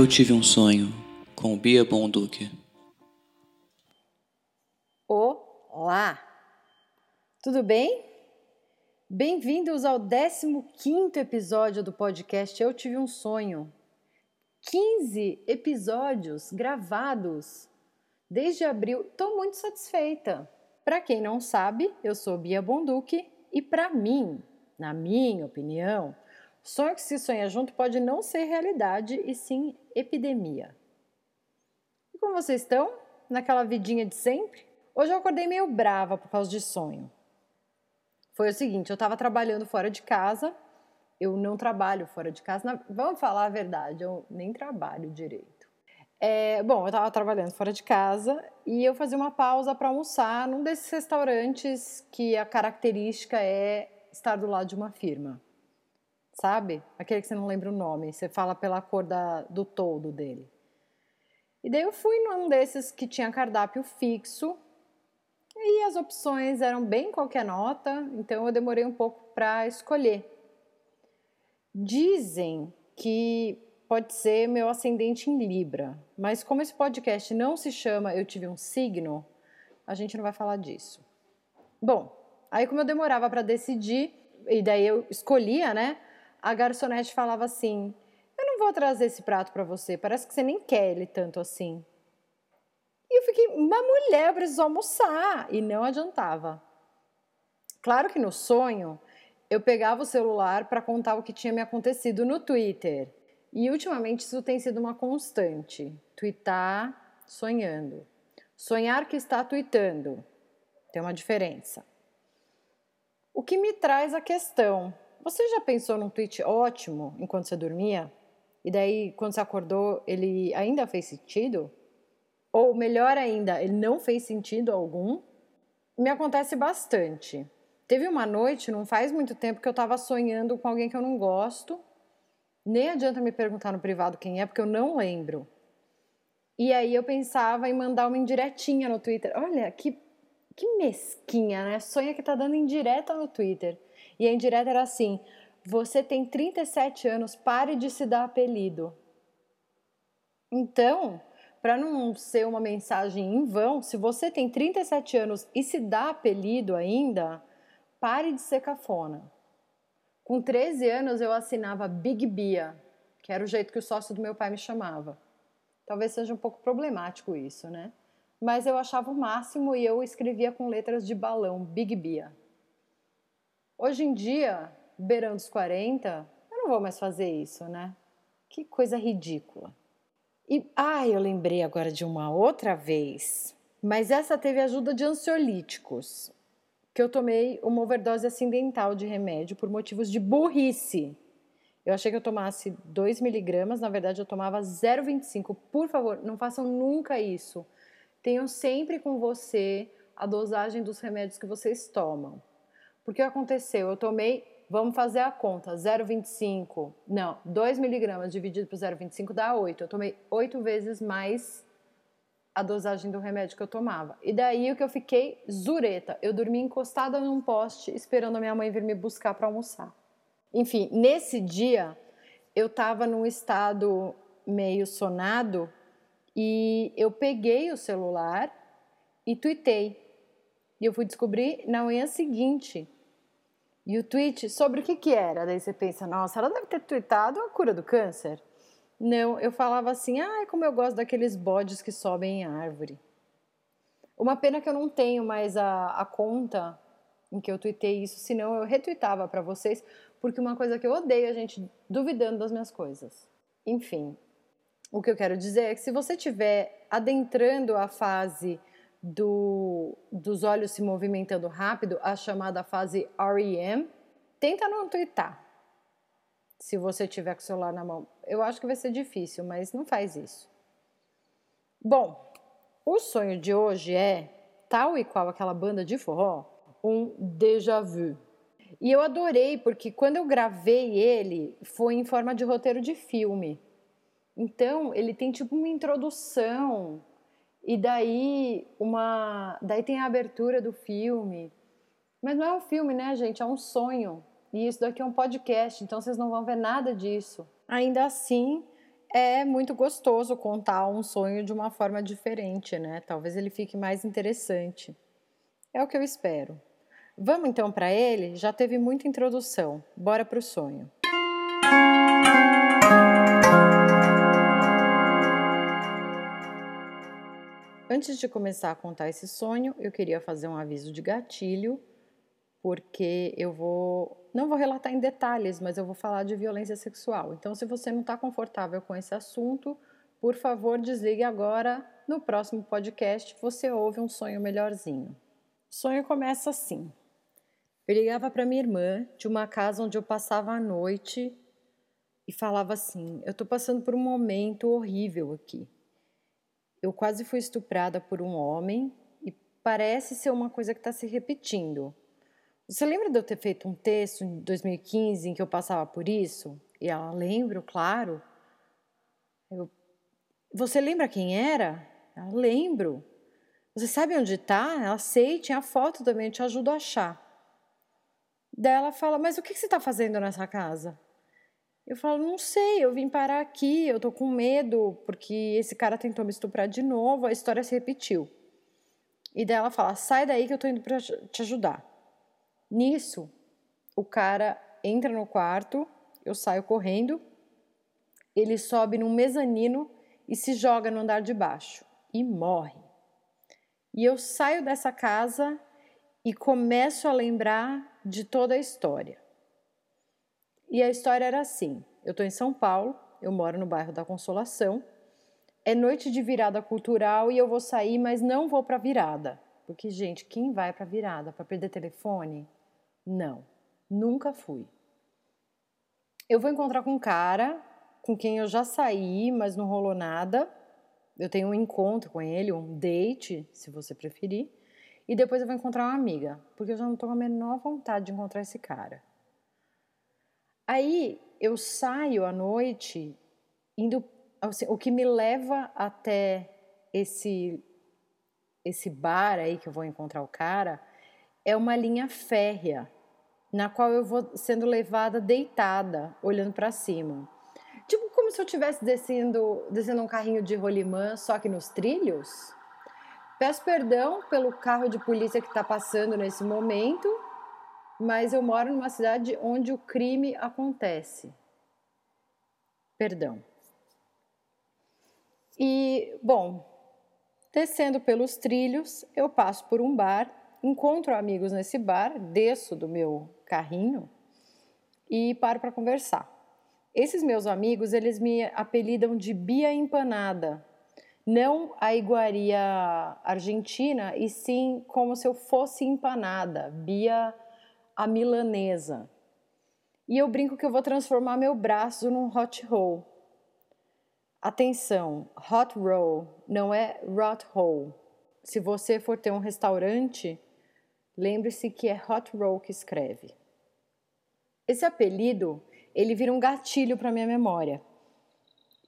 Eu tive um sonho com Bia Bonduque. Olá! Tudo bem? Bem-vindos ao 15 episódio do podcast Eu Tive um Sonho. 15 episódios gravados desde abril. Estou muito satisfeita. Para quem não sabe, eu sou Bia Bonduque e para mim, na minha opinião, sonho que se sonha junto pode não ser realidade e sim epidemia. E como vocês estão? Naquela vidinha de sempre? Hoje eu acordei meio brava por causa de sonho. Foi o seguinte, eu estava trabalhando fora de casa, eu não trabalho fora de casa, vamos falar a verdade, eu nem trabalho direito. É, bom, eu estava trabalhando fora de casa e eu fazia uma pausa para almoçar num desses restaurantes que a característica é estar do lado de uma firma. Sabe? Aquele que você não lembra o nome, você fala pela cor da, do todo dele. E daí eu fui num desses que tinha cardápio fixo e as opções eram bem qualquer nota, então eu demorei um pouco para escolher. Dizem que pode ser meu ascendente em Libra, mas como esse podcast não se chama Eu Tive um Signo, a gente não vai falar disso. Bom, aí como eu demorava para decidir, e daí eu escolhia, né? A garçonete falava assim: Eu não vou trazer esse prato para você, parece que você nem quer ele tanto assim. E eu fiquei, uma mulher, precisou almoçar. E não adiantava. Claro que no sonho, eu pegava o celular para contar o que tinha me acontecido no Twitter. E ultimamente isso tem sido uma constante. Tweetar sonhando. Sonhar que está tweetando. Tem uma diferença. O que me traz a questão: você já pensou num tweet ótimo enquanto você dormia? E daí, quando você acordou, ele ainda fez sentido? Ou melhor ainda, ele não fez sentido algum? Me acontece bastante. Teve uma noite, não faz muito tempo, que eu estava sonhando com alguém que eu não gosto nem adianta me perguntar no privado quem é, porque eu não lembro. E aí eu pensava em mandar uma indiretinha no Twitter. Olha, que, que mesquinha, né? Sonha que tá dando indireta no Twitter. E a indireta era assim: você tem 37 anos, pare de se dar apelido. Então, para não ser uma mensagem em vão, se você tem 37 anos e se dá apelido ainda, pare de ser cafona. Com 13 anos eu assinava Big Bia, que era o jeito que o sócio do meu pai me chamava. Talvez seja um pouco problemático isso, né? Mas eu achava o máximo e eu escrevia com letras de balão, Big Bia. Hoje em dia, beirando os 40, eu não vou mais fazer isso, né? Que coisa ridícula. E, ah, eu lembrei agora de uma outra vez, mas essa teve ajuda de ansiolíticos que eu tomei uma overdose acidental de remédio por motivos de burrice. Eu achei que eu tomasse 2 miligramas, na verdade eu tomava 0,25. Por favor, não façam nunca isso. Tenham sempre com você a dosagem dos remédios que vocês tomam. Porque aconteceu? Eu tomei, vamos fazer a conta, 0,25. Não, 2 miligramas dividido por 0,25 dá 8. Eu tomei 8 vezes mais a dosagem do remédio que eu tomava. E daí o que eu fiquei zureta. Eu dormi encostada num poste esperando a minha mãe vir me buscar para almoçar. Enfim, nesse dia eu estava num estado meio sonado e eu peguei o celular e tuitei. E eu fui descobrir na manhã seguinte. E o tweet sobre o que que era? Daí você pensa, nossa, ela deve ter tweetado a cura do câncer. Não, eu falava assim, ah, como eu gosto daqueles bodes que sobem em árvore. Uma pena que eu não tenho mais a, a conta em que eu tuitei isso, senão eu retuitava para vocês, porque uma coisa que eu odeio é a gente duvidando das minhas coisas. Enfim, o que eu quero dizer é que se você estiver adentrando a fase do, dos olhos se movimentando rápido, a chamada fase REM, tenta não twittar se você tiver com o celular na mão. Eu acho que vai ser difícil, mas não faz isso. Bom, o sonho de hoje é, tal e qual aquela banda de forró, um déjà vu. E eu adorei porque quando eu gravei ele, foi em forma de roteiro de filme. Então, ele tem tipo uma introdução e daí uma, daí tem a abertura do filme. Mas não é um filme, né, gente? É um sonho. E isso daqui é um podcast, então vocês não vão ver nada disso. Ainda assim, é muito gostoso contar um sonho de uma forma diferente, né? Talvez ele fique mais interessante. É o que eu espero. Vamos então para ele? Já teve muita introdução. Bora para o sonho. Antes de começar a contar esse sonho, eu queria fazer um aviso de gatilho, porque eu vou não vou relatar em detalhes, mas eu vou falar de violência sexual. Então, se você não está confortável com esse assunto, por favor, desligue agora. No próximo podcast, você ouve um sonho melhorzinho. O sonho começa assim. Eu ligava para minha irmã de uma casa onde eu passava a noite e falava assim: Eu estou passando por um momento horrível aqui. Eu quase fui estuprada por um homem e parece ser uma coisa que está se repetindo. Você lembra de eu ter feito um texto em 2015 em que eu passava por isso? E ela, lembro, claro. Eu, você lembra quem era? Ela, lembro. Você sabe onde está? Ela, sei, tinha foto também, eu te ajudo a achar. Daí ela fala, mas o que você está fazendo nessa casa? Eu falo, não sei, eu vim parar aqui, eu tô com medo, porque esse cara tentou me estuprar de novo, a história se repetiu. E daí ela fala, sai daí que eu tô indo para te ajudar. Nisso, o cara entra no quarto, eu saio correndo, ele sobe num mezanino e se joga no andar de baixo e morre. E eu saio dessa casa e começo a lembrar de toda a história. E a história era assim: eu estou em São Paulo, eu moro no bairro da Consolação, é noite de virada cultural e eu vou sair, mas não vou para virada. Porque, gente, quem vai para virada? Para perder telefone? Não, nunca fui. Eu vou encontrar com um cara com quem eu já saí, mas não rolou nada. Eu tenho um encontro com ele, um date, se você preferir. E depois eu vou encontrar uma amiga, porque eu já não estou com a menor vontade de encontrar esse cara. Aí eu saio à noite, indo. Assim, o que me leva até esse, esse bar aí que eu vou encontrar o cara é uma linha férrea na qual eu vou sendo levada deitada, olhando para cima. Tipo como se eu estivesse descendo, descendo um carrinho de rolimã, só que nos trilhos. Peço perdão pelo carro de polícia que está passando nesse momento, mas eu moro numa cidade onde o crime acontece. Perdão. E, bom, descendo pelos trilhos, eu passo por um bar, encontro amigos nesse bar, desço do meu carrinho e paro para conversar. Esses meus amigos, eles me apelidam de Bia Empanada. Não a iguaria argentina, e sim como se eu fosse empanada, Bia a milanesa. E eu brinco que eu vou transformar meu braço num hot roll. Atenção, hot roll não é rot roll. Se você for ter um restaurante, lembre-se que é hot roll que escreve. Esse apelido, ele vira um gatilho para minha memória.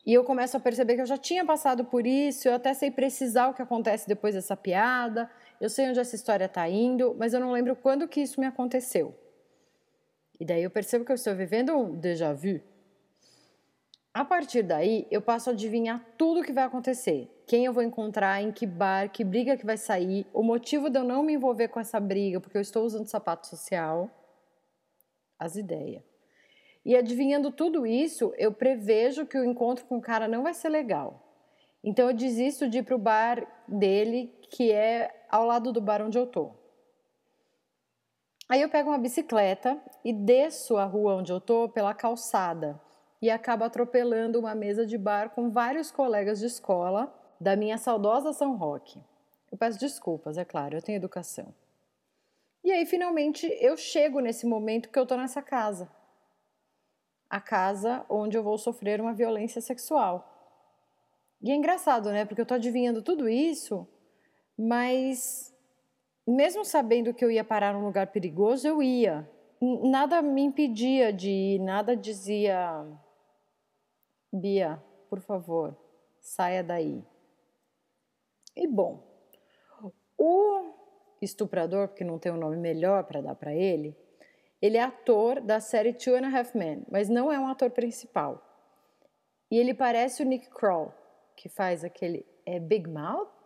E eu começo a perceber que eu já tinha passado por isso, eu até sei precisar o que acontece depois dessa piada, eu sei onde essa história está indo, mas eu não lembro quando que isso me aconteceu. E daí eu percebo que eu estou vivendo um déjà vu. A partir daí, eu passo a adivinhar tudo o que vai acontecer. Quem eu vou encontrar, em que bar, que briga que vai sair, o motivo de eu não me envolver com essa briga, porque eu estou usando sapato social as ideias. E adivinhando tudo isso, eu prevejo que o encontro com o cara não vai ser legal. Então eu desisto de ir para o bar dele, que é ao lado do bar onde eu tô. Aí eu pego uma bicicleta e desço a rua onde eu tô pela calçada e acabo atropelando uma mesa de bar com vários colegas de escola da minha saudosa São Roque. Eu peço desculpas, é claro, eu tenho educação. E aí, finalmente, eu chego nesse momento que eu tô nessa casa. A casa onde eu vou sofrer uma violência sexual. E é engraçado, né? Porque eu tô adivinhando tudo isso, mas mesmo sabendo que eu ia parar num lugar perigoso, eu ia. Nada me impedia de ir, nada dizia: Bia, por favor, saia daí. E bom, o estuprador, porque não tem um nome melhor para dar para ele, ele é ator da série Two and a Half Men, mas não é um ator principal. E ele parece o Nick Kroll, que faz aquele é Big Mouth.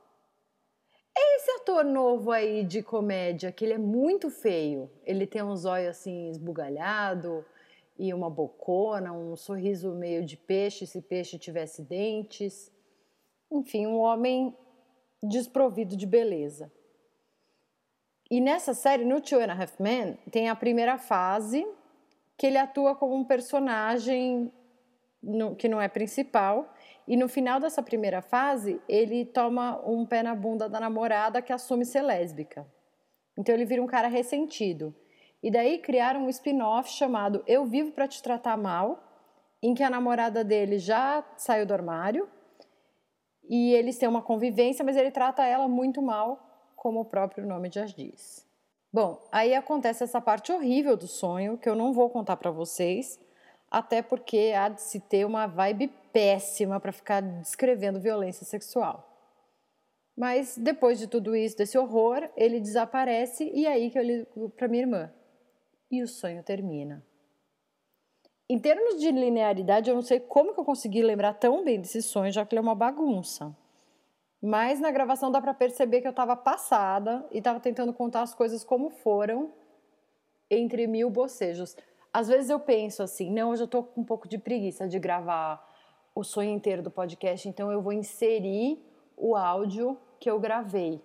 Ator novo aí de comédia, que ele é muito feio. Ele tem uns olhos assim esbugalhado e uma bocona, um sorriso meio de peixe, se peixe tivesse dentes. Enfim, um homem desprovido de beleza. E nessa série, no Two and a Half Men, tem a primeira fase que ele atua como um personagem no, que não é principal. E no final dessa primeira fase, ele toma um pé na bunda da namorada que assume ser lésbica. Então ele vira um cara ressentido. E daí criaram um spin-off chamado Eu Vivo para Te Tratar Mal, em que a namorada dele já saiu do armário e eles têm uma convivência, mas ele trata ela muito mal, como o próprio nome já diz. Bom, aí acontece essa parte horrível do sonho que eu não vou contar para vocês, até porque há de se ter uma vibe péssima para ficar descrevendo violência sexual. Mas depois de tudo isso, desse horror, ele desaparece e é aí que eu ligo para minha irmã. E o sonho termina. Em termos de linearidade, eu não sei como que eu consegui lembrar tão bem desse sonho, já que ele é uma bagunça. Mas na gravação dá para perceber que eu estava passada e estava tentando contar as coisas como foram entre mil bocejos. Às vezes eu penso assim, não, hoje eu estou com um pouco de preguiça de gravar o sonho inteiro do podcast, então eu vou inserir o áudio que eu gravei.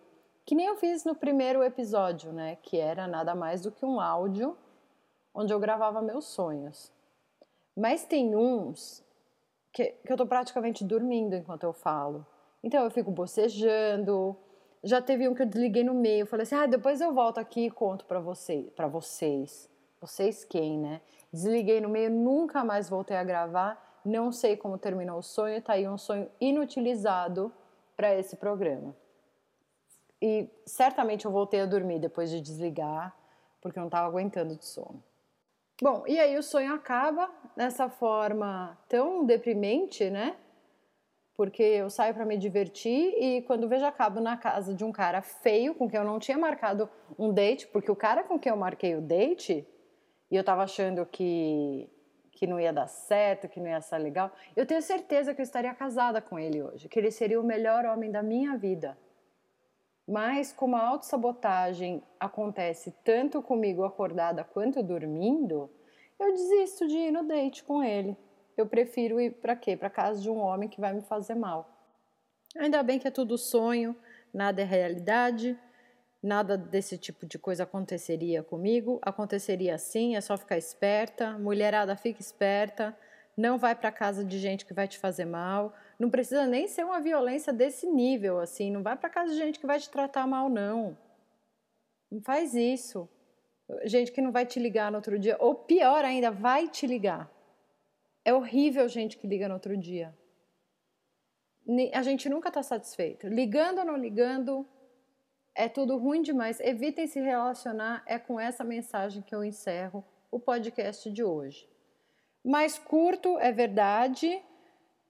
Que nem eu fiz no primeiro episódio, né? Que era nada mais do que um áudio onde eu gravava meus sonhos. Mas tem uns que, que eu tô praticamente dormindo enquanto eu falo. Então eu fico bocejando. Já teve um que eu desliguei no meio. Falei assim: ah, depois eu volto aqui e conto para você, para vocês. Vocês quem, né? Desliguei no meio, nunca mais voltei a gravar. Não sei como terminou o sonho. Tá aí um sonho inutilizado para esse programa. E certamente eu voltei a dormir depois de desligar, porque eu não estava aguentando de sono. Bom, e aí o sonho acaba dessa forma tão deprimente, né? Porque eu saio para me divertir e quando vejo acabo na casa de um cara feio com quem eu não tinha marcado um date, porque o cara com quem eu marquei o date e eu tava achando que que não ia dar certo, que não ia ser legal. Eu tenho certeza que eu estaria casada com ele hoje, que ele seria o melhor homem da minha vida. Mas como a autossabotagem acontece tanto comigo acordada quanto dormindo, eu desisto de ir no date com ele. Eu prefiro ir para quê? Para casa de um homem que vai me fazer mal. Ainda bem que é tudo sonho, nada é realidade, nada desse tipo de coisa aconteceria comigo. Aconteceria sim, é só ficar esperta. Mulherada, fica esperta. Não vai para casa de gente que vai te fazer mal. Não precisa nem ser uma violência desse nível, assim. Não vai para casa de gente que vai te tratar mal, não. Não faz isso. Gente que não vai te ligar no outro dia. Ou pior ainda, vai te ligar. É horrível gente que liga no outro dia. A gente nunca está satisfeito. Ligando ou não ligando, é tudo ruim demais. Evitem se relacionar. É com essa mensagem que eu encerro o podcast de hoje. Mais curto, é verdade,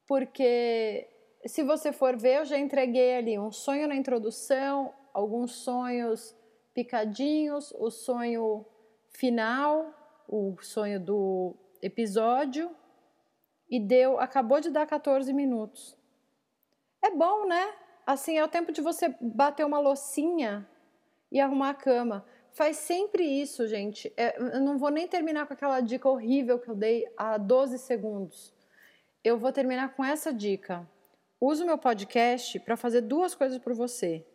porque se você for ver, eu já entreguei ali um sonho na introdução, alguns sonhos picadinhos, o sonho final, o sonho do episódio e deu, acabou de dar 14 minutos. É bom, né? Assim é o tempo de você bater uma loucinha e arrumar a cama. Faz sempre isso, gente. É, eu não vou nem terminar com aquela dica horrível que eu dei há 12 segundos eu vou terminar com essa dica. Use o meu podcast para fazer duas coisas por você: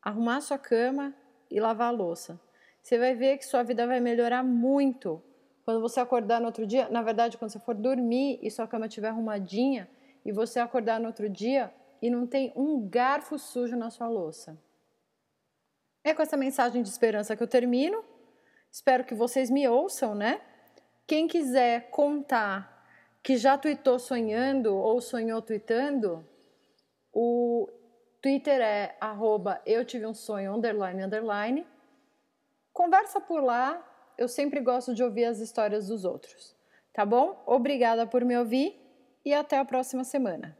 arrumar sua cama e lavar a louça. Você vai ver que sua vida vai melhorar muito quando você acordar no outro dia. Na verdade, quando você for dormir e sua cama estiver arrumadinha e você acordar no outro dia e não tem um garfo sujo na sua louça. É com essa mensagem de esperança que eu termino. Espero que vocês me ouçam, né? Quem quiser contar que já tweetou sonhando ou sonhou tweetando, o Twitter é arroba eu tive um sonho underline underline. Conversa por lá, eu sempre gosto de ouvir as histórias dos outros. Tá bom? Obrigada por me ouvir e até a próxima semana.